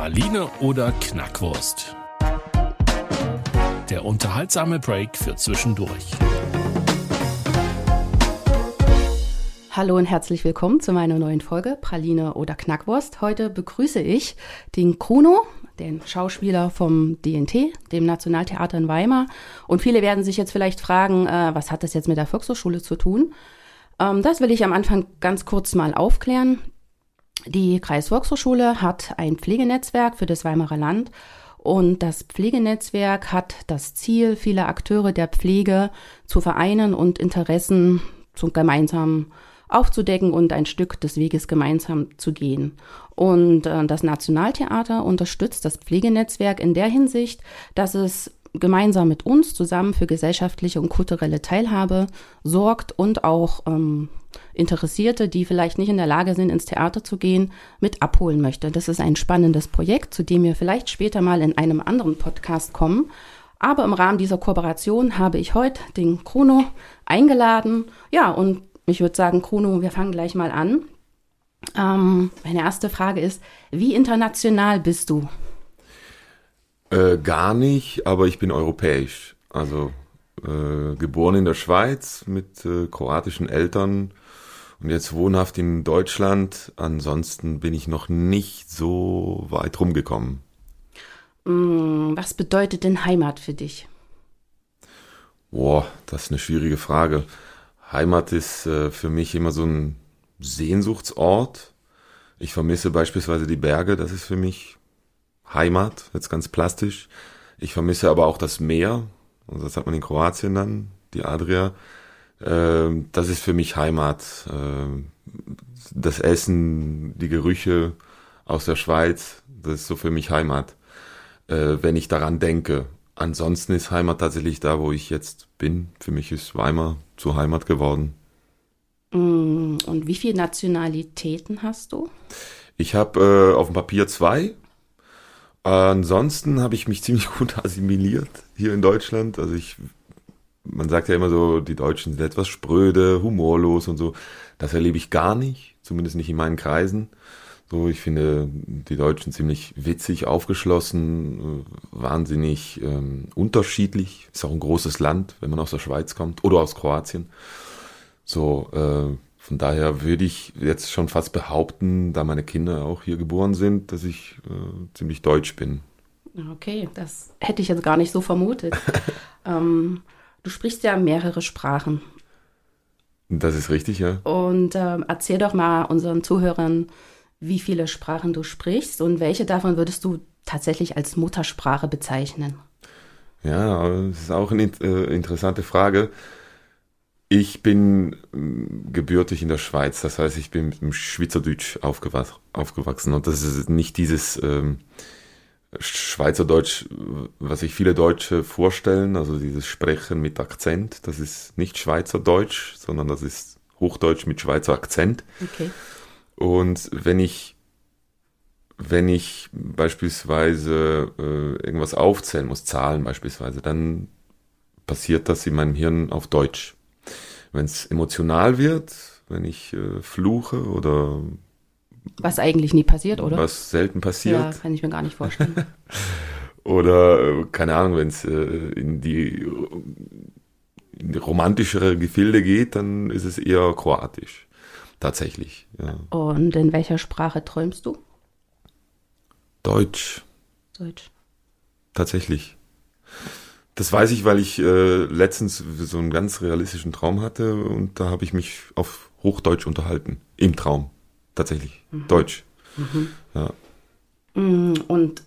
Praline oder Knackwurst? Der unterhaltsame Break für zwischendurch. Hallo und herzlich willkommen zu meiner neuen Folge Praline oder Knackwurst. Heute begrüße ich den Kruno, den Schauspieler vom DNT, dem Nationaltheater in Weimar. Und viele werden sich jetzt vielleicht fragen, äh, was hat das jetzt mit der Volkshochschule zu tun? Ähm, das will ich am Anfang ganz kurz mal aufklären. Die Kreisvolkshochschule hat ein Pflegenetzwerk für das Weimarer Land und das Pflegenetzwerk hat das Ziel, viele Akteure der Pflege zu vereinen und Interessen zu gemeinsam aufzudecken und ein Stück des Weges gemeinsam zu gehen. Und äh, das Nationaltheater unterstützt das Pflegenetzwerk in der Hinsicht, dass es gemeinsam mit uns zusammen für gesellschaftliche und kulturelle Teilhabe sorgt und auch ähm, Interessierte, die vielleicht nicht in der Lage sind, ins Theater zu gehen, mit abholen möchte. Das ist ein spannendes Projekt, zu dem wir vielleicht später mal in einem anderen Podcast kommen. Aber im Rahmen dieser Kooperation habe ich heute den Chrono eingeladen. Ja, und ich würde sagen, Chrono, wir fangen gleich mal an. Ähm, meine erste Frage ist, wie international bist du? Äh, gar nicht, aber ich bin europäisch. Also äh, geboren in der Schweiz mit äh, kroatischen Eltern und jetzt wohnhaft in Deutschland. Ansonsten bin ich noch nicht so weit rumgekommen. Mm, was bedeutet denn Heimat für dich? Boah, das ist eine schwierige Frage. Heimat ist äh, für mich immer so ein Sehnsuchtsort. Ich vermisse beispielsweise die Berge, das ist für mich Heimat, jetzt ganz plastisch. Ich vermisse aber auch das Meer, also das hat man in Kroatien dann, die Adria. Äh, das ist für mich Heimat. Äh, das Essen, die Gerüche aus der Schweiz, das ist so für mich Heimat, äh, wenn ich daran denke. Ansonsten ist Heimat tatsächlich da, wo ich jetzt bin. Für mich ist Weimar zur Heimat geworden. Mm, und wie viele Nationalitäten hast du? Ich habe äh, auf dem Papier zwei. Ansonsten habe ich mich ziemlich gut assimiliert hier in Deutschland. Also ich, man sagt ja immer so, die Deutschen sind etwas spröde, humorlos und so. Das erlebe ich gar nicht, zumindest nicht in meinen Kreisen. So, ich finde die Deutschen ziemlich witzig, aufgeschlossen, äh, wahnsinnig ähm, unterschiedlich. Ist auch ein großes Land, wenn man aus der Schweiz kommt oder aus Kroatien. So, äh, von daher würde ich jetzt schon fast behaupten, da meine Kinder auch hier geboren sind, dass ich äh, ziemlich deutsch bin. Okay, das hätte ich jetzt gar nicht so vermutet. ähm, du sprichst ja mehrere Sprachen. Das ist richtig, ja. Und ähm, erzähl doch mal unseren Zuhörern, wie viele Sprachen du sprichst und welche davon würdest du tatsächlich als Muttersprache bezeichnen? Ja, das ist auch eine äh, interessante Frage. Ich bin ähm, gebürtig in der Schweiz, das heißt, ich bin mit dem Schweizerdeutsch aufgewachsen und das ist nicht dieses ähm, Schweizerdeutsch, was sich viele Deutsche vorstellen, also dieses Sprechen mit Akzent, das ist nicht Schweizerdeutsch, sondern das ist Hochdeutsch mit Schweizer Akzent. Okay. Und wenn ich, wenn ich beispielsweise äh, irgendwas aufzählen muss, Zahlen beispielsweise, dann passiert das in meinem Hirn auf Deutsch. Wenn es emotional wird, wenn ich äh, fluche oder was eigentlich nie passiert, oder? Was selten passiert. Ja, kann ich mir gar nicht vorstellen. oder äh, keine Ahnung, wenn es äh, in die in romantischere Gefilde geht, dann ist es eher kroatisch. Tatsächlich, ja. Und in welcher Sprache träumst du? Deutsch. Deutsch. Tatsächlich. Das weiß ich, weil ich äh, letztens so einen ganz realistischen Traum hatte und da habe ich mich auf Hochdeutsch unterhalten. Im Traum. Tatsächlich. Mhm. Deutsch. Mhm. Ja. Mm, und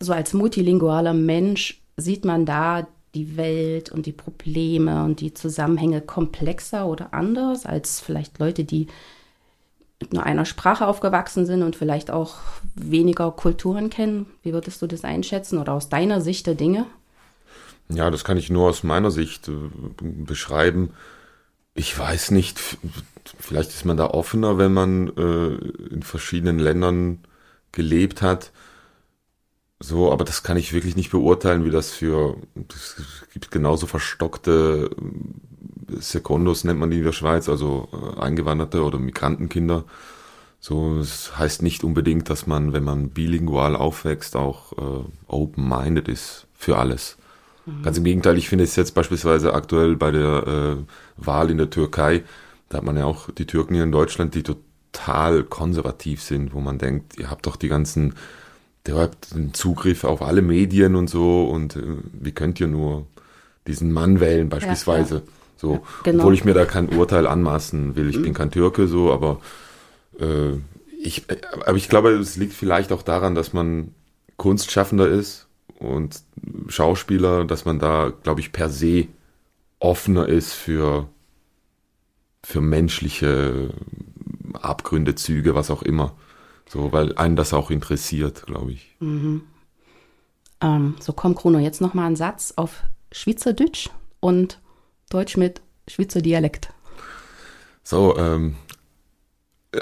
so als multilingualer Mensch sieht man da die Welt und die Probleme und die Zusammenhänge komplexer oder anders als vielleicht Leute, die mit nur einer Sprache aufgewachsen sind und vielleicht auch weniger Kulturen kennen. Wie würdest du das einschätzen oder aus deiner Sicht der Dinge? Ja, das kann ich nur aus meiner Sicht äh, beschreiben. Ich weiß nicht, vielleicht ist man da offener, wenn man äh, in verschiedenen Ländern gelebt hat. So, aber das kann ich wirklich nicht beurteilen, wie das für, es gibt genauso verstockte äh, Sekundos, nennt man die in der Schweiz, also Eingewanderte oder Migrantenkinder. So, es heißt nicht unbedingt, dass man, wenn man bilingual aufwächst, auch äh, open-minded ist für alles. Ganz im Gegenteil, ich finde es jetzt beispielsweise aktuell bei der äh, Wahl in der Türkei, da hat man ja auch die Türken hier in Deutschland, die total konservativ sind, wo man denkt, ihr habt doch die ganzen der hat einen Zugriff auf alle Medien und so und äh, wie könnt ihr nur diesen Mann wählen beispielsweise. Ja, ja. So, ja, genau. obwohl ich mir da kein Urteil anmaßen will. Ich mhm. bin kein Türke so, aber äh, ich, äh, aber ich glaube, es liegt vielleicht auch daran, dass man Kunstschaffender ist und Schauspieler, dass man da, glaube ich, per se offener ist für für menschliche Abgründe, Züge, was auch immer. So, weil einen das auch interessiert, glaube ich. Mhm. Ähm, so, komm, Bruno, jetzt nochmal ein Satz auf Schweizerdeutsch und Deutsch mit Schweizer Dialekt. So, ähm,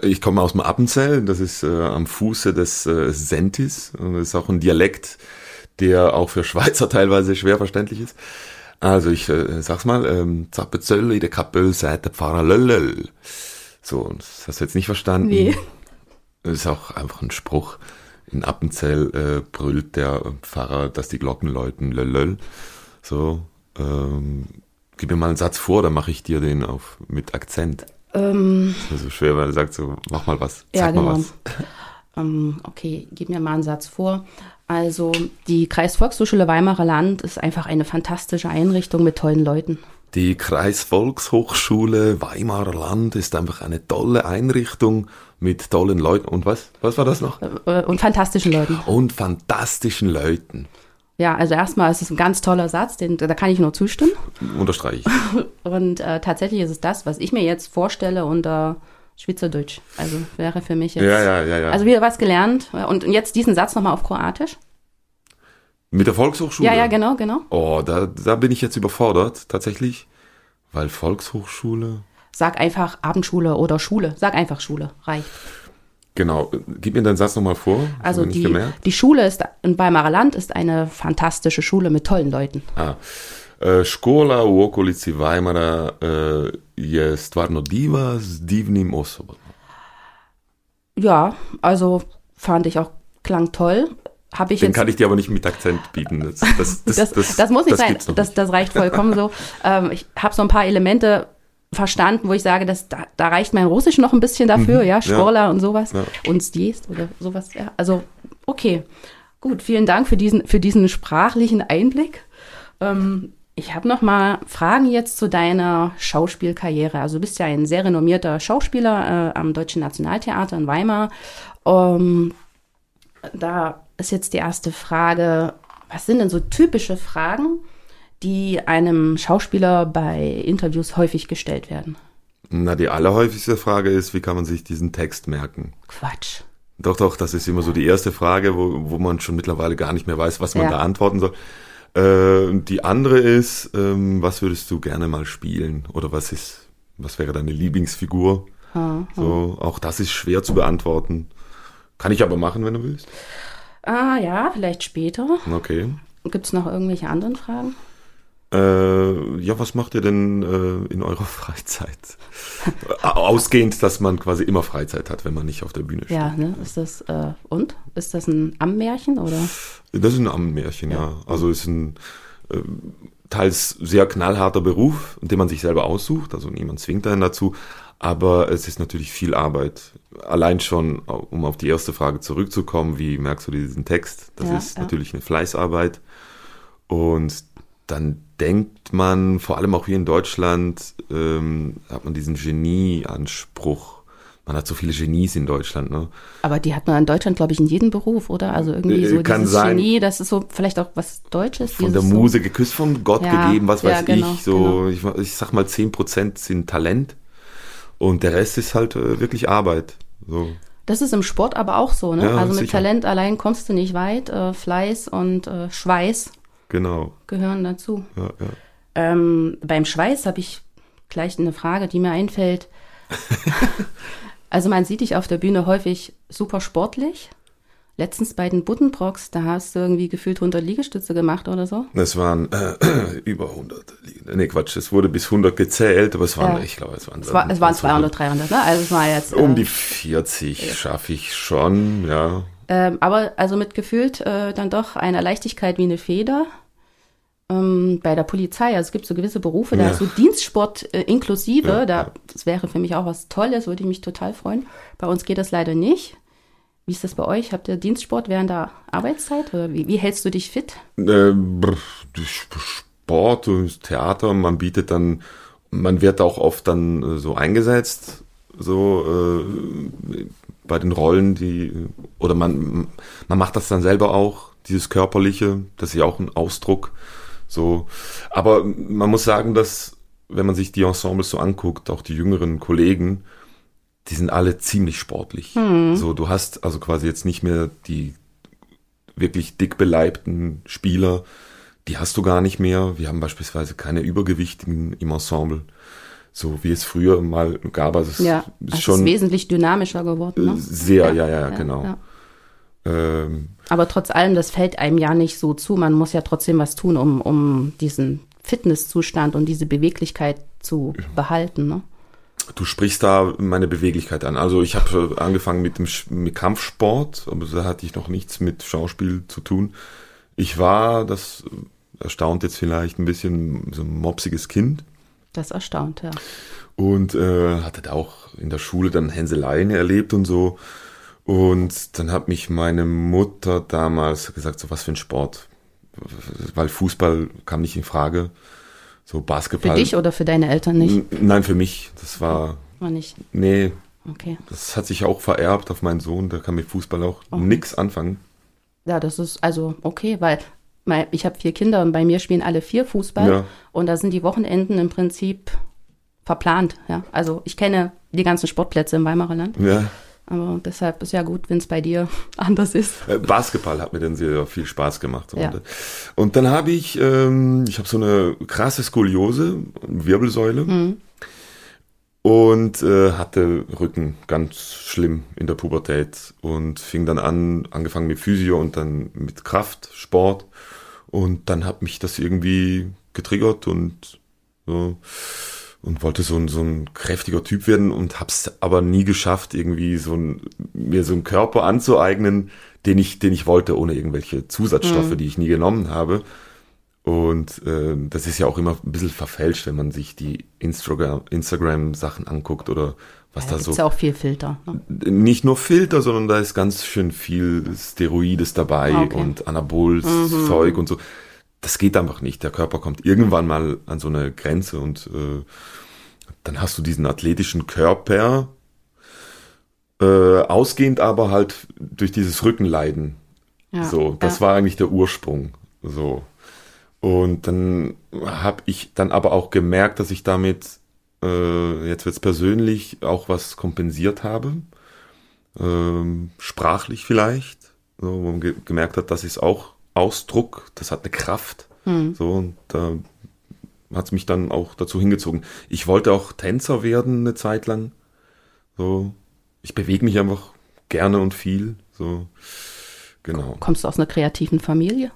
ich komme aus dem Appenzell, das ist äh, am Fuße des äh, Sentis. Und das ist auch ein Dialekt, der auch für Schweizer teilweise schwer verständlich ist. Also ich äh, sag's mal, ähm, Zappezöll, der Kappel, seit der Pfarrer Löllöll. So, das hast du jetzt nicht verstanden. Nee. Das ist auch einfach ein Spruch. In Appenzell äh, brüllt der Pfarrer, dass die Glocken läuten, löllöll. So, ähm, gib mir mal einen Satz vor, dann mache ich dir den auf mit Akzent. Ähm, das ist so schwer, weil er sagt so, mach mal was, zeig ja, genau. mal was. Ähm, okay, gib mir mal einen Satz vor. Also die Kreisvolkshochschule Weimarer Land ist einfach eine fantastische Einrichtung mit tollen Leuten. Die Kreisvolkshochschule Weimarer Land ist einfach eine tolle Einrichtung mit tollen Leuten. Und was? Was war das noch? Äh, und fantastischen Leuten. Und fantastischen Leuten. Ja, also erstmal ist es ein ganz toller Satz, den, da kann ich nur zustimmen. Unterstreiche ich. Und äh, tatsächlich ist es das, was ich mir jetzt vorstelle unter Schweizerdeutsch. Also wäre für mich jetzt. Ja, ja, ja, ja. Also wieder was gelernt. Und jetzt diesen Satz nochmal auf Kroatisch. Mit der Volkshochschule? Ja, ja, genau, genau. Oh, da, da bin ich jetzt überfordert, tatsächlich. Weil Volkshochschule. Sag einfach Abendschule oder Schule. Sag einfach Schule. Reicht. Genau. Gib mir deinen Satz nochmal vor. Also die, die Schule ist in Weimarer Land ist eine fantastische Schule mit tollen Leuten. Ah. Škola u okolici Weimara e, je stvarno diva s divnim osobama. Ja, also fand ich auch, klang toll. Hab ich Den jetzt, kann ich dir aber nicht mit Akzent bieten. Das, das, das, das, das muss nicht sein, das, das reicht vollkommen so. Ähm, ich habe so ein paar Elemente verstanden, wo ich sage, dass da, da reicht mein Russisch noch ein bisschen dafür, mhm, ja, Schorla ja, und sowas ja. und Stjest oder sowas, ja. Also, okay. Gut, vielen Dank für diesen, für diesen sprachlichen Einblick. Ähm, ich habe noch mal Fragen jetzt zu deiner Schauspielkarriere. Also du bist ja ein sehr renommierter Schauspieler äh, am Deutschen Nationaltheater in Weimar. Ähm, da ist jetzt die erste Frage, was sind denn so typische Fragen, die einem Schauspieler bei Interviews häufig gestellt werden? Na, die allerhäufigste Frage ist, wie kann man sich diesen Text merken? Quatsch. Doch, doch, das ist immer so die erste Frage, wo, wo man schon mittlerweile gar nicht mehr weiß, was man ja. da antworten soll. Äh, die andere ist, ähm, was würdest du gerne mal spielen? Oder was ist, was wäre deine Lieblingsfigur? Ha, ha. So, auch das ist schwer zu beantworten. Kann ich aber machen, wenn du willst. Ah ja, vielleicht später. Okay. Gibt es noch irgendwelche anderen Fragen? Äh, ja, was macht ihr denn äh, in eurer Freizeit? Ausgehend, dass man quasi immer Freizeit hat, wenn man nicht auf der Bühne steht. Ja, ne? Ist das, äh, und? Ist das ein Ammenmärchen oder? Das ist ein Ammenmärchen, ja. ja. Also ist ein äh, teils sehr knallharter Beruf, den man sich selber aussucht, also niemand zwingt einen dazu, aber es ist natürlich viel Arbeit. Allein schon, um auf die erste Frage zurückzukommen, wie merkst du diesen Text? Das ja, ist ja. natürlich eine Fleißarbeit. Und dann denkt man, vor allem auch hier in Deutschland, ähm, hat man diesen Genie-Anspruch. Man hat so viele Genies in Deutschland, ne? Aber die hat man in Deutschland, glaube ich, in jedem Beruf, oder? Also irgendwie so äh, Kann dieses sein. Genie, das ist so vielleicht auch was Deutsches. Von der Muse so geküsst, von Gott ja, gegeben, was weiß genau, ich. So, genau. ich, ich sag mal, zehn Prozent sind Talent und der Rest ist halt äh, wirklich Arbeit. So. Das ist im Sport aber auch so, ne? Ja, also mit sicher. Talent allein kommst du nicht weit. Äh, Fleiß und äh, Schweiß Genau. gehören dazu. Ja, ja. Ähm, beim Schweiß habe ich gleich eine Frage, die mir einfällt. also man sieht dich auf der Bühne häufig super sportlich. Letztens bei den Buddenbrocks, da hast du irgendwie gefühlt 100 Liegestütze gemacht oder so. Es waren äh, über 100. Liegende. Nee, Quatsch, es wurde bis 100 gezählt, aber es waren, Ja. ich glaube, es waren, Es, war, es waren 200, 300, ne? Also es war jetzt. Um äh, die 40 schaffe ich schon, ja. Ähm, aber also mit gefühlt äh, dann doch einer Leichtigkeit wie eine Feder. Ähm, bei der Polizei, also es gibt so gewisse Berufe, da Ja. ist so Dienstsport äh, inklusive, Ja, da, das wäre für mich auch was Tolles, würde ich mich total freuen. Bei uns geht das leider nicht. Wie ist das bei euch? Habt ihr Dienstsport während der Arbeitszeit? Oder wie, wie hältst du dich fit? Äh, Sport und Theater, man bietet dann, man wird auch oft dann äh, so eingesetzt, so äh, bei den Rollen, die, oder man, man macht das dann selber auch, dieses Körperliche, das ist ja auch ein Ausdruck, so. Aber man muss sagen, dass, wenn man sich die Ensembles so anguckt, auch die jüngeren Kollegen, die sind alle ziemlich sportlich. So, du hast also quasi jetzt nicht mehr die wirklich dick beleibten Spieler, die hast du gar nicht mehr. Wir haben beispielsweise keine Übergewichtigen im Ensemble, so wie es früher mal gab. Also es Ja, ist also es ist schon wesentlich dynamischer geworden. Ne? sehr, ja, ja, ja, genau. ja. Ähm, Aber trotz allem, das fällt einem ja nicht so zu. Man muss ja trotzdem was tun, um, um diesen Fitnesszustand und diese Beweglichkeit zu behalten. Ne? du sprichst da meine Beweglichkeit an. Also ich habe angefangen mit dem mit Kampfsport, aber da hatte ich noch nichts mit Schauspiel zu tun. Ich war, das erstaunt jetzt vielleicht ein bisschen, so ein mopsiges Kind. Das erstaunt, ja. und äh, hatte da auch in der Schule dann Hänseleien erlebt und so. Und dann hat mich meine Mutter damals gesagt, so was für ein Sport. Weil Fußball kam nicht in Frage. So Für Basketball. dich oder für deine Eltern nicht? Nein, für mich. Das war, War nicht. nee, Okay. das hat sich auch vererbt auf meinen Sohn. Der kann mit Fußball auch Okay. nix anfangen. Ja, das ist also okay, weil ich habe vier Kinder und bei mir spielen alle vier Fußball Ja. und da sind die Wochenenden im Prinzip verplant. Ja, also ich kenne die ganzen Sportplätze im Weimarer Land, Ja. Aber deshalb ist ja gut, wenn es bei dir anders ist. Äh, Basketball hat mir dann sehr viel Spaß gemacht. Ja. Und, und dann habe ich, ähm, ich habe so eine krasse Skoliose, Wirbelsäule Mhm. und äh, hatte Rücken ganz schlimm in der Pubertät und fing dann an, angefangen mit Physio und dann mit Kraft, Sport und dann hat mich das irgendwie getriggert und so und wollte so ein, so ein kräftiger Typ werden und hab's aber nie geschafft, irgendwie so ein, mir so einen Körper anzueignen, den ich, den ich wollte, ohne irgendwelche Zusatzstoffe, die ich nie genommen habe. Und äh, das ist ja auch immer ein bisschen verfälscht, wenn man sich die Instagram, Instagram-Sachen anguckt oder was Da da gibt's so. ja auch viel Filter. Ne? Nicht nur Filter, sondern da ist ganz schön viel Steroides dabei Okay. und Anabols Zeug und so. Das geht einfach nicht. Der Körper kommt irgendwann mal an so eine Grenze und äh, dann hast du diesen athletischen Körper, äh, ausgehend aber halt durch dieses Rückenleiden. Ja, so, das ja. war eigentlich der Ursprung. So. Und dann habe ich dann aber auch gemerkt, dass ich damit, äh, jetzt wird's persönlich, auch was kompensiert habe. Ähm, sprachlich vielleicht. So, wo man ge gemerkt hat, das ist auch Ausdruck, das hat eine Kraft. So, und da hat's mich dann auch dazu hingezogen. Ich wollte auch Tänzer werden eine Zeit lang. So, ich bewege mich einfach gerne und viel. So, genau. Kommst du aus einer kreativen Familie?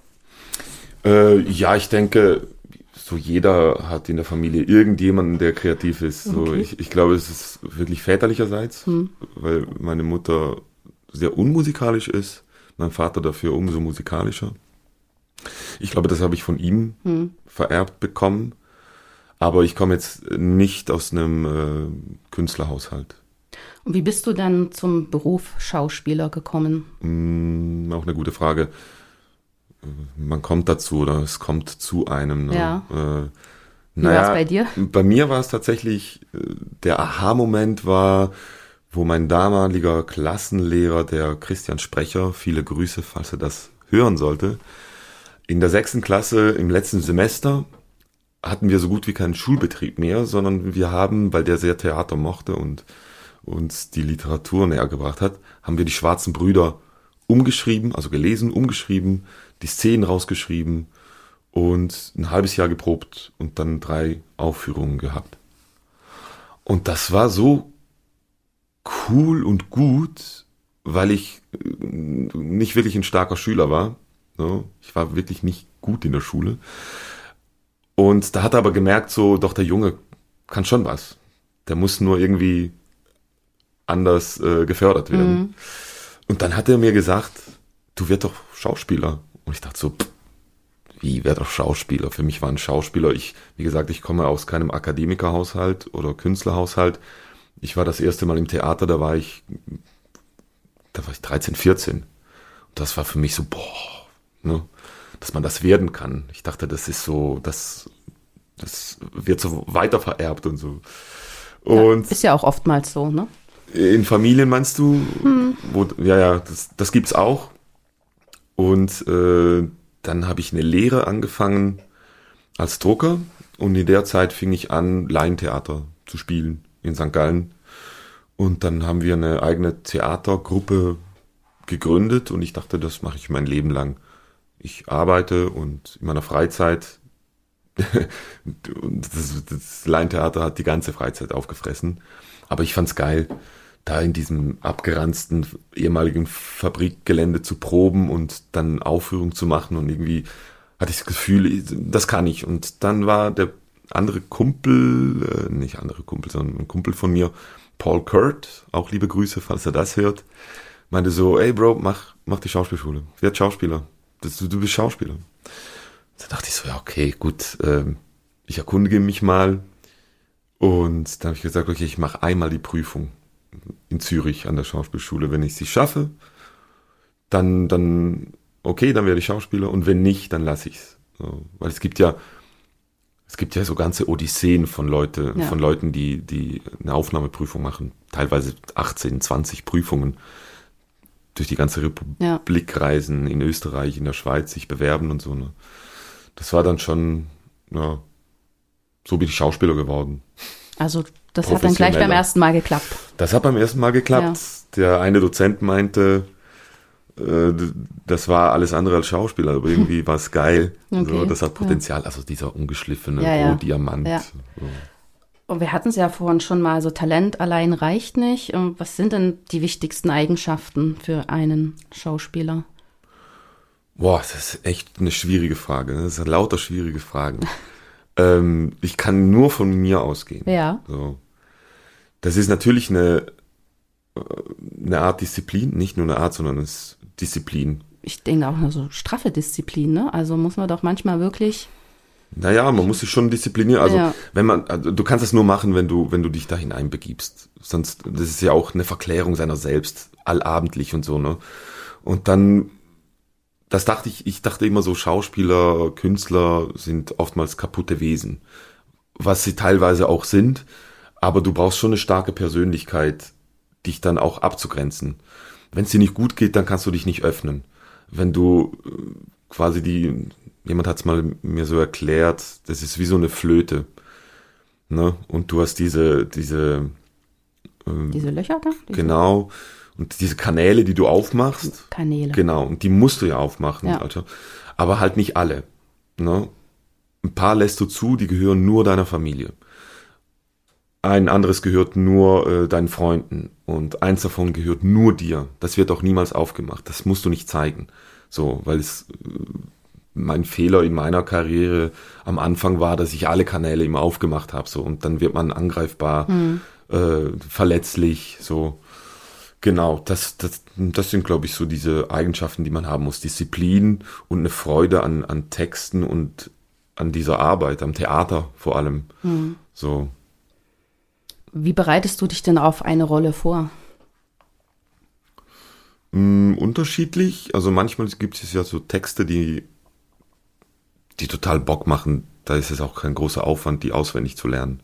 Äh, ja, ich denke, so jeder hat in der Familie irgendjemanden, der kreativ ist. So, Okay. ich, ich glaube, es ist wirklich väterlicherseits, weil meine Mutter sehr unmusikalisch ist, mein Vater dafür umso musikalischer. Ich glaube, das habe ich von ihm vererbt bekommen. Aber ich komme jetzt nicht aus einem äh, Künstlerhaushalt. Und wie bist du dann zum Beruf Schauspieler gekommen? Hm, auch eine gute Frage. Äh, Man kommt dazu oder es kommt zu einem. Ne? Ja. Äh, Wie war's bei dir? Bei mir war es tatsächlich, äh, der Aha-Moment war, wo mein damaliger Klassenlehrer, der Christian Sprecher, viele Grüße, falls er das hören sollte, in der sechsten Klasse im letzten Semester hatten wir so gut wie keinen Schulbetrieb mehr, sondern wir haben, weil der sehr Theater mochte und uns die Literatur näher gebracht hat, haben wir die Schwarzen Brüder umgeschrieben, also gelesen, umgeschrieben, die Szenen rausgeschrieben und ein halbes Jahr geprobt und dann drei Aufführungen gehabt. Und das war so cool und gut, weil ich äh, nicht wirklich ein starker Schüler war. Ich war wirklich nicht gut in der Schule. Und da hat er aber gemerkt, so, doch der Junge kann schon was. Der muss nur irgendwie anders äh, gefördert werden. Mhm. Und dann hat er mir gesagt, du wirst doch Schauspieler. Und ich dachte so, pff, wie, wer doch Schauspieler? Für mich war ein Schauspieler, ich, wie gesagt, ich komme aus keinem Akademikerhaushalt oder Künstlerhaushalt. Ich war das erste Mal im Theater, da war ich, da war ich 13, 14. Und das war für mich so, boah, ne, dass man das werden kann. Ich dachte, das ist so, das, das wird so weiter vererbt und so. Und ja, ist ja auch oftmals so, ne? In Familien meinst du? Hm. Wo, ja, ja, das, das gibt's auch. Und äh, dann habe ich eine Lehre angefangen als Drucker und in der Zeit fing ich an, Laientheater zu spielen in St. Gallen. Und dann haben wir eine eigene Theatergruppe gegründet und ich dachte, das mache ich mein Leben lang. Ich arbeite und in meiner Freizeit, das, das Laientheater hat die ganze Freizeit aufgefressen, aber ich fand's geil da in diesem abgeranzten ehemaligen Fabrikgelände zu proben und dann Aufführung zu machen und irgendwie hatte ich das Gefühl, das kann ich. Und dann war der andere Kumpel, äh, nicht andere Kumpel, sondern ein Kumpel von mir, Paul Kurt, auch liebe Grüße, falls er das hört, meinte so, ey Bro, mach, mach die Schauspielschule, werd Schauspieler, das, du, du bist Schauspieler. Da dachte ich so, ja okay, gut, ähm, ich erkundige mich mal und dann habe ich gesagt, okay, ich mache einmal die Prüfung in Zürich an der Schauspielschule. Wenn ich sie schaffe, dann, dann, okay, dann werde ich Schauspieler und wenn nicht, dann lasse ich es. So, weil es gibt ja, es gibt ja so ganze Odysseen von Leute, ja. von Leuten, die, die eine Aufnahmeprüfung machen. Teilweise 18, 20 Prüfungen durch die ganze Republik ja. reisen, in Österreich, in der Schweiz, sich bewerben und so. Ne? Das war dann schon, ja, so bin ich Schauspieler geworden. Also das hat dann gleich beim ersten Mal geklappt. Das hat beim ersten Mal geklappt. Ja. Der eine Dozent meinte, äh, das war alles andere als Schauspieler, aber irgendwie war es geil. Okay. So, das hat Potenzial. Also dieser ungeschliffene ja, ja. Diamant. Ja. So. Und wir hatten es ja vorhin schon mal, so Talent allein reicht nicht. Und was sind denn die wichtigsten Eigenschaften für einen Schauspieler? Boah, das ist echt eine schwierige Frage. Das sind lauter schwierige Fragen. ähm, ich kann nur von mir ausgehen. Ja. So. Das ist natürlich eine, eine Art Disziplin, nicht nur eine Art, sondern eine Disziplin. Ich denke auch eine so straffe Disziplin, ne? Also muss man doch manchmal wirklich. Naja, man muss sich schon disziplinieren. Also ja. wenn man, also du kannst das nur machen, wenn du, wenn du dich da hineinbegibst. Sonst, das ist ja auch eine Verklärung seiner selbst, allabendlich und so, ne? Und dann, das dachte ich, ich dachte immer so, Schauspieler, Künstler sind oftmals kaputte Wesen. Was sie teilweise auch sind, aber du brauchst schon eine starke Persönlichkeit, dich dann auch abzugrenzen. Wenn es dir nicht gut geht, dann kannst du dich nicht öffnen. Wenn du äh, quasi die, jemand hat es mal mir so erklärt, das ist wie so eine Flöte. Ne? Und du hast diese, diese, äh, diese Löcher da? Diese genau. Und diese Kanäle, die du aufmachst. Kanäle. Genau. Und die musst du ja aufmachen, ja. Alter. Aber halt nicht alle. Ne? Ein paar lässt du zu, die gehören nur deiner Familie ein anderes gehört nur äh, deinen Freunden und eins davon gehört nur dir. Das wird auch niemals aufgemacht. Das musst du nicht zeigen. So, weil es äh, mein Fehler in meiner Karriere am Anfang war, dass ich alle Kanäle immer aufgemacht habe. So und dann wird man angreifbar, mhm. äh, verletzlich. So genau. Das das das sind glaube ich so diese Eigenschaften, die man haben muss. Disziplin und eine Freude an an Texten und an dieser Arbeit, am Theater vor allem. Mhm. So wie bereitest du dich denn auf eine Rolle vor? Mm, unterschiedlich. Also manchmal gibt es ja so Texte, die, die total Bock machen. Da ist es auch kein großer Aufwand, die auswendig zu lernen.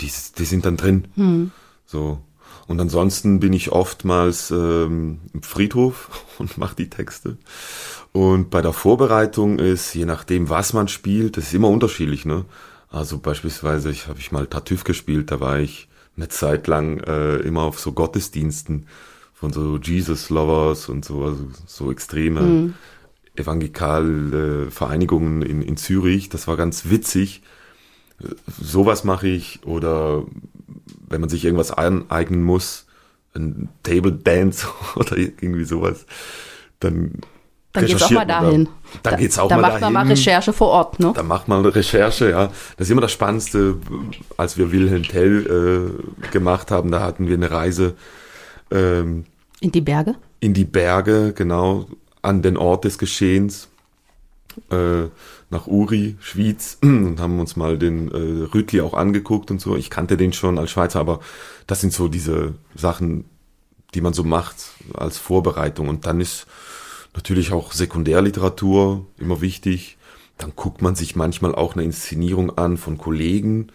Die, die sind dann drin. Hm. So. Und ansonsten bin ich oftmals ähm, im Friedhof und mache die Texte. Und bei der Vorbereitung ist, je nachdem, was man spielt, das ist immer unterschiedlich, ne? Also beispielsweise, ich habe ich mal Tartüff gespielt, da war ich eine Zeit lang äh, immer auf so Gottesdiensten von so Jesus Lovers und so, also so extreme mhm. Evangelikale Vereinigungen in, in Zürich. Das war ganz witzig. Sowas mache ich oder wenn man sich irgendwas aneignen muss, ein Table Dance oder irgendwie sowas, dann dann geht's auch mal dahin. Da, dann geht's auch da mal macht dahin. man mal Recherche vor Ort, ne? Da macht man Recherche, ja. Das ist immer das Spannendste, als wir Wilhelm Tell äh, gemacht haben, da hatten wir eine Reise ähm, in die Berge? In die Berge, genau, an den Ort des Geschehens, äh, nach Uri, Schwyz, und haben uns mal den äh, Rütli auch angeguckt und so. Ich kannte den schon als Schweizer, aber das sind so diese Sachen, die man so macht als Vorbereitung. Und dann ist Natürlich auch Sekundärliteratur, immer wichtig. Dann guckt man sich manchmal auch eine Inszenierung an von Kollegen,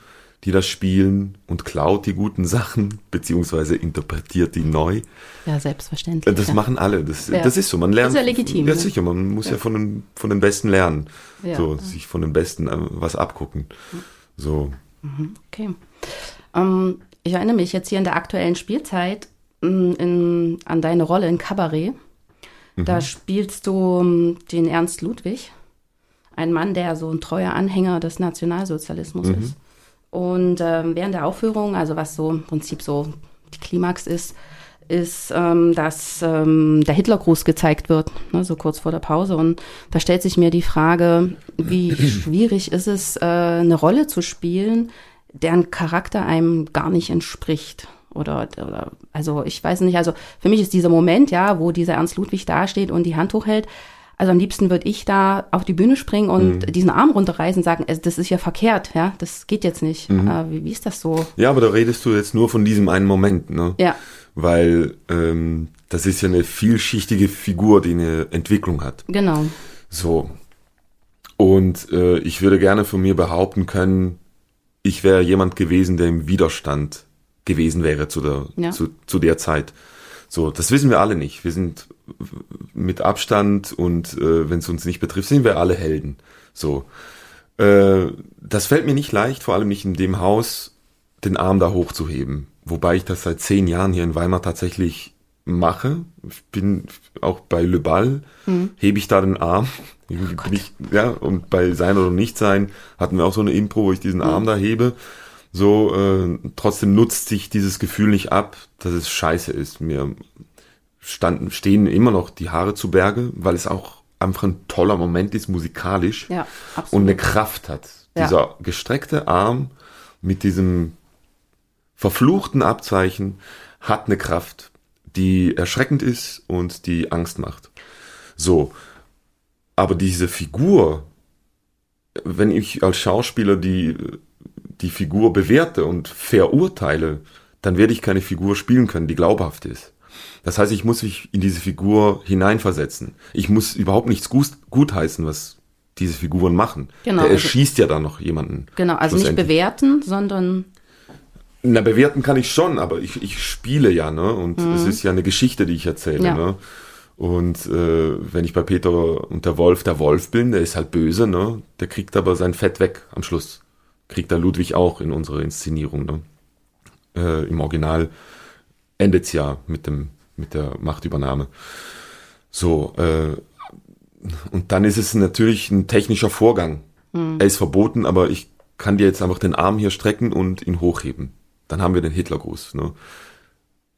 die das spielen und klaut die guten Sachen, beziehungsweise interpretiert die neu. Ja, selbstverständlich. Das ja. machen alle. Das, ja. das ist so. Man lernt. Das ist ja legitim. Ja, ne? sicher. Man muss ja, ja von, den, von den Besten lernen. Ja. So, sich von den Besten äh, was abgucken. So. Mhm, okay. Ähm, ich erinnere mich jetzt hier in der aktuellen Spielzeit in, in, an deine Rolle in Kabarett. Da mhm. spielst du ähm, den Ernst Ludwig, ein Mann, der so ein treuer Anhänger des Nationalsozialismus mhm. ist. Und ähm, während der Aufführung, also was so im Prinzip so die Klimax ist, ist, ähm, dass ähm, der Hitlergruß gezeigt wird, ne, so kurz vor der Pause. Und da stellt sich mir die Frage, wie schwierig ist es, äh, eine Rolle zu spielen, deren Charakter einem gar nicht entspricht. Oder, oder, also ich weiß nicht, also für mich ist dieser Moment, ja, wo dieser Ernst Ludwig dasteht und die Hand hochhält, also am liebsten würde ich da auf die Bühne springen und mhm. diesen Arm runterreißen und sagen, das ist ja verkehrt, ja, das geht jetzt nicht. Mhm. Äh, wie, wie ist das so? Ja, aber da redest du jetzt nur von diesem einen Moment, ne? Ja. Weil ähm, das ist ja eine vielschichtige Figur, die eine Entwicklung hat. Genau. So. Und äh, ich würde gerne von mir behaupten können, ich wäre jemand gewesen, der im Widerstand gewesen wäre zu der, ja. zu, zu der Zeit. So, das wissen wir alle nicht. Wir sind mit Abstand und äh, wenn es uns nicht betrifft, sind wir alle Helden. So, äh, das fällt mir nicht leicht, vor allem nicht in dem Haus, den Arm da hochzuheben. Wobei ich das seit zehn Jahren hier in Weimar tatsächlich mache. Ich bin auch bei Le Ball, mhm. hebe ich da den Arm. Oh ich, ja, und bei Sein oder Nicht Sein hatten wir auch so eine Impro, wo ich diesen mhm. Arm da hebe. So, äh, trotzdem nutzt sich dieses Gefühl nicht ab, dass es scheiße ist. Mir standen, stehen immer noch die Haare zu Berge, weil es auch einfach ein toller Moment ist, musikalisch. Ja. Und eine Kraft hat. Ja. Dieser gestreckte Arm mit diesem verfluchten Abzeichen hat eine Kraft, die erschreckend ist und die Angst macht. So. Aber diese Figur, wenn ich als Schauspieler die die Figur bewerte und verurteile, dann werde ich keine Figur spielen können, die glaubhaft ist. Das heißt, ich muss mich in diese Figur hineinversetzen. Ich muss überhaupt nichts gut, gutheißen, was diese Figuren machen. Genau. Der also erschießt ja dann noch jemanden. Genau, also nicht bewerten, sondern. Na, bewerten kann ich schon, aber ich, ich spiele ja, ne? Und mhm. es ist ja eine Geschichte, die ich erzähle, ja. ne? Und äh, wenn ich bei Peter und der Wolf der Wolf bin, der ist halt böse, ne? Der kriegt aber sein Fett weg am Schluss kriegt da Ludwig auch in unserer Inszenierung. Ne? Äh, Im Original endet es ja mit, dem, mit der Machtübernahme. So, äh, und dann ist es natürlich ein technischer Vorgang. Mhm. Er ist verboten, aber ich kann dir jetzt einfach den Arm hier strecken und ihn hochheben. Dann haben wir den Hitlergruß. Ne?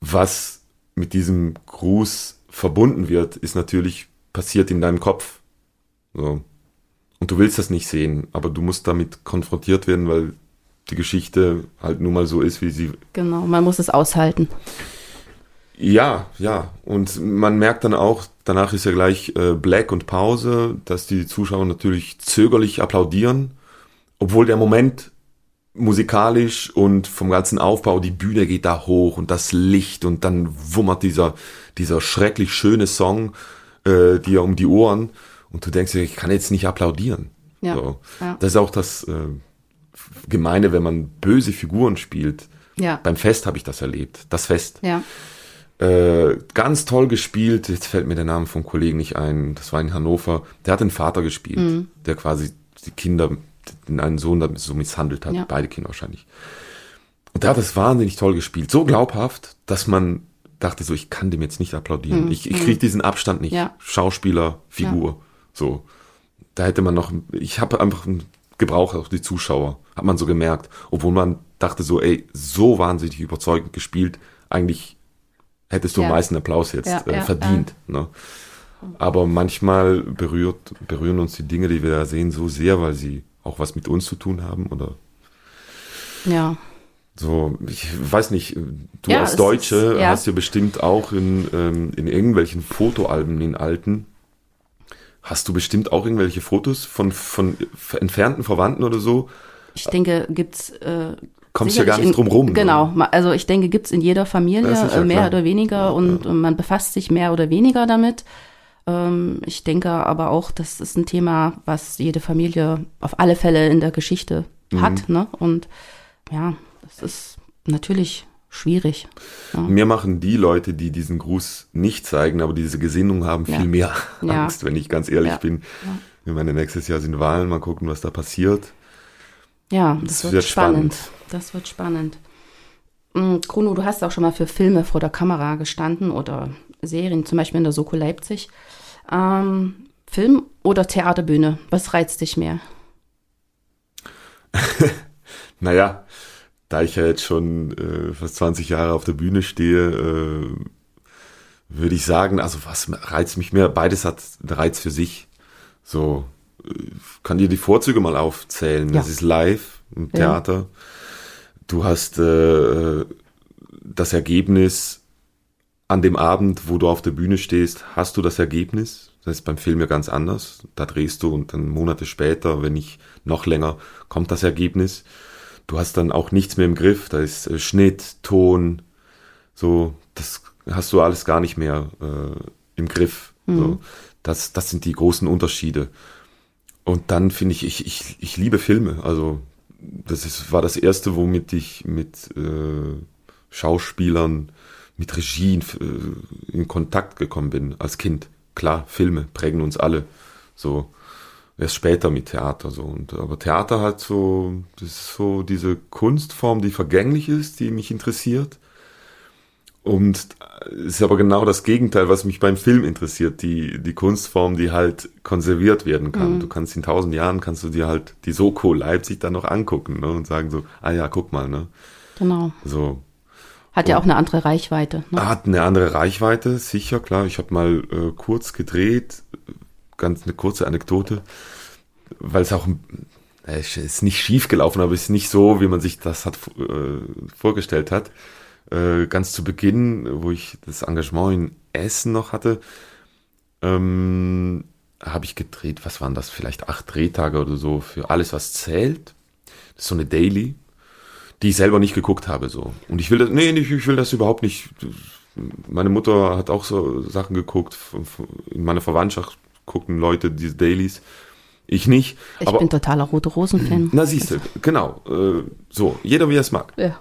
Was mit diesem Gruß verbunden wird, ist natürlich passiert in deinem Kopf. So. Und du willst das nicht sehen, aber du musst damit konfrontiert werden, weil die Geschichte halt nun mal so ist, wie sie. Genau, man muss es aushalten. Ja, ja. Und man merkt dann auch, danach ist ja gleich äh, Black und Pause, dass die Zuschauer natürlich zögerlich applaudieren, obwohl der Moment musikalisch und vom ganzen Aufbau, die Bühne geht da hoch und das Licht und dann wummert dieser, dieser schrecklich schöne Song äh, dir um die Ohren und du denkst dir, ich kann jetzt nicht applaudieren. Ja, so. ja. Das ist auch das äh, Gemeine, wenn man böse Figuren spielt. Ja. Beim Fest habe ich das erlebt. Das Fest. Ja. Äh, ganz toll gespielt. Jetzt fällt mir der Name vom Kollegen nicht ein. Das war in Hannover. Der hat den Vater gespielt, mhm. der quasi die Kinder, einen Sohn so misshandelt hat. Ja. Beide Kinder wahrscheinlich. Und der hat das wahnsinnig toll gespielt. So glaubhaft, dass man dachte so, ich kann dem jetzt nicht applaudieren. Mhm. Ich, ich kriege diesen Abstand nicht. Ja. Schauspieler, Figur. So. Da hätte man noch, ich habe einfach einen Gebrauch auf die Zuschauer, hat man so gemerkt. Obwohl man dachte so, ey, so wahnsinnig überzeugend gespielt, eigentlich hättest du Ja. am meisten Applaus jetzt Ja, äh, ja, verdient. Ne? Aber manchmal berührt, berühren uns die Dinge, die wir da sehen, so sehr, weil sie auch was mit uns zu tun haben oder Ja. so, ich weiß nicht, du als Deutsche ist- hast ja bestimmt auch in, ähm, in irgendwelchen Fotoalben, in alten, hast du bestimmt auch irgendwelche Fotos von, von entfernten Verwandten oder so? Ich denke, gibt's äh, Kommst ja gar nicht drum rum. ne? Genau, ma- also ich denke, gibt's in jeder Familie Ja, äh, mehr klar. oder weniger und, und man befasst sich mehr oder weniger damit. Ähm, ich denke aber auch, das ist ein Thema, was jede Familie auf alle Fälle in der Geschichte Mhm. hat. Ne? Und ja, das ist natürlich schwierig. Mir machen die Leute, die diesen Gruß nicht zeigen, aber diese Gesinnung haben, viel Ja. mehr Ja. Angst, wenn ich ganz ehrlich Ja. bin. Ich meine, nächstes Jahr sind Wahlen, mal gucken, was da passiert. Ja, das, Das wird, wird spannend. spannend. Das wird spannend. Mm, Bruno, du hast auch schon mal für Filme vor der Kamera gestanden oder Serien, zum Beispiel in der Soko Leipzig. Ähm, Film oder Theaterbühne? Was reizt dich mehr? Naja, da ich ja jetzt schon äh, fast 20 Jahre auf der Bühne stehe, äh, würde ich sagen, also was reizt mich mehr? Beides hat einen Reiz für sich. So, äh, kann dir die Vorzüge mal aufzählen. Ja. Das ist live im Ja. Theater. Du hast äh, das Ergebnis an dem Abend, wo du auf der Bühne stehst, hast du das Ergebnis. Das ist beim Film ja ganz anders. Da drehst du und dann Monate später, wenn nicht noch länger, kommt das Ergebnis. Du hast dann auch nichts mehr im Griff. Da ist äh, Schnitt, Ton, so, das hast du alles gar nicht mehr äh, im Griff. So, das, das sind die großen Unterschiede. Und dann finde ich, ich, ich, ich liebe Filme. Also, das ist, war das erste, womit ich mit äh, Schauspielern, mit Regie in, äh, in Kontakt gekommen bin als Kind. Klar, Filme prägen uns alle. So, erst später mit Theater so. Und, aber Theater hat so, das ist so diese Kunstform, die vergänglich ist, die mich interessiert. Und es ist aber genau das Gegenteil, was mich beim Film interessiert, die, die Kunstform, die halt konserviert werden kann. Du kannst in tausend Jahren, kannst du dir halt die Soko Leipzig dann noch angucken ne, und sagen so, ah ja, guck mal, ne, Genau. so. Hat ja auch eine andere Reichweite. Ne? Hat eine andere Reichweite, sicher, klar. Ich habe mal äh, kurz gedreht, ganz eine kurze Anekdote, weil es auch äh, es ist nicht schief gelaufen, aber es ist nicht so, wie man sich das hat äh, vorgestellt hat. Äh, ganz zu Beginn, wo ich das Engagement in Essen noch hatte, ähm, habe ich gedreht, was waren das, vielleicht acht Drehtage oder so für alles, was zählt. Das ist so eine Daily, die ich selber nicht geguckt habe so. Und ich will das, nee, ich, ich will das überhaupt nicht. Meine Mutter hat auch so Sachen geguckt. In meiner Verwandtschaft gucken Leute diese Dailies. Ich nicht. Ich aber, bin totaler Rote Rosen-Fan. na siehst du, genau. Äh, so, jeder wie er es mag. Ja.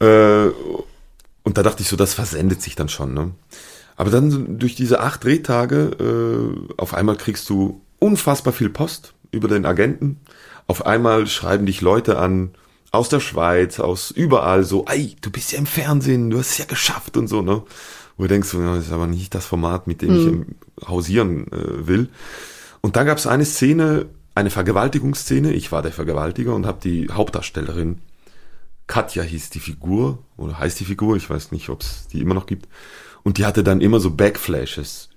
Äh, und da dachte ich so, das versendet sich dann schon. Ne? Aber dann durch diese acht Drehtage, äh, auf einmal kriegst du unfassbar viel Post über den Agenten. Auf einmal schreiben dich Leute an aus der Schweiz, aus überall so, ey, du bist ja im Fernsehen, du hast es ja geschafft und so, ne? Wo du denkst, das ist aber nicht das Format, mit dem ich ähm, hausieren äh, will. Und da gab es eine Szene, eine Vergewaltigungsszene. Ich war der Vergewaltiger und habe die Hauptdarstellerin Katja hieß die Figur oder heißt die Figur, ich weiß nicht, ob es die immer noch gibt. Und die hatte dann immer so Backflashes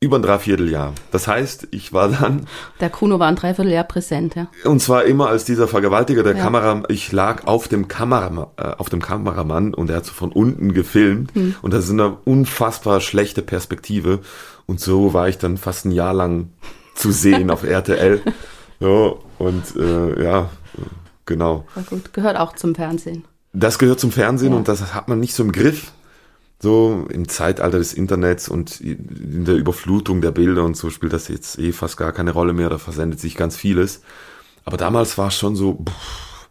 über ein Dreivierteljahr. Das heißt, ich war dann Der Kuno war ein Dreivierteljahr präsent, ja. und zwar immer als dieser Vergewaltiger, der Ja. Kamera, ich lag auf dem Kamera, äh, auf dem Kameramann und er hat so von unten gefilmt Hm. und das ist eine unfassbar schlechte Perspektive und so war ich dann fast ein Jahr lang zu sehen auf RTL. Ja, und äh, ja, genau. War gut. Gehört auch zum Fernsehen. Das gehört zum Fernsehen Ja. und das hat man nicht so im Griff. So im Zeitalter des Internets und in der Überflutung der Bilder und so spielt das jetzt eh fast gar keine Rolle mehr. Da versendet sich ganz vieles. Aber damals war es schon so, pff,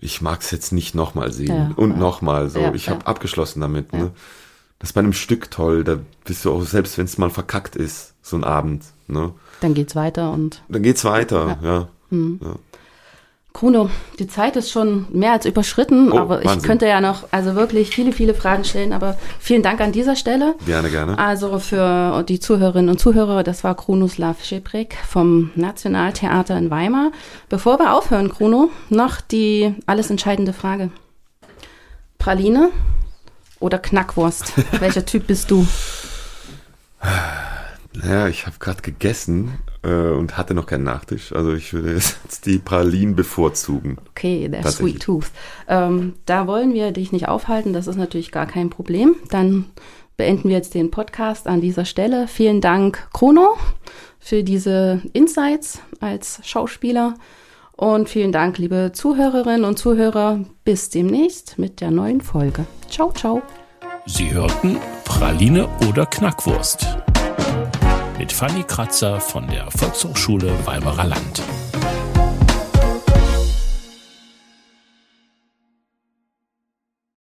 ich mag es jetzt nicht nochmal sehen Ja, und ja. nochmal. So, Ja, ich habe abgeschlossen damit. Ne? Das ist bei einem Stück toll. Da bist du auch selbst, wenn es mal verkackt ist, so ein Abend. Ne? Dann geht's weiter und Dann geht's weiter. Ja. Bruno, die Zeit ist schon mehr als überschritten, Oh, aber ich Wahnsinn. könnte ja noch also wirklich viele, viele Fragen stellen, aber vielen Dank an dieser Stelle. Gerne, gerne. Also für die Zuhörerinnen und Zuhörer, das war Krunoslav Schiprik vom Nationaltheater in Weimar. Bevor wir aufhören, Kruno, noch die alles entscheidende Frage. Praline oder Knackwurst? Welcher Typ bist du? Naja, ich habe gerade gegessen und hatte noch keinen Nachtisch. Also ich würde jetzt die Pralinen bevorzugen. Okay, der. Sweet Tooth. Ähm, da wollen wir dich nicht aufhalten, das ist natürlich gar kein Problem. Dann beenden wir jetzt den Podcast an dieser Stelle. Vielen Dank, Chrono, für diese Insights als Schauspieler. Und vielen Dank, liebe Zuhörerinnen und Zuhörer. Bis demnächst mit der neuen Folge. Ciao, ciao. Sie hörten Praline oder Knackwurst mit Fanny Kratzer von der Volkshochschule Weimarer Land.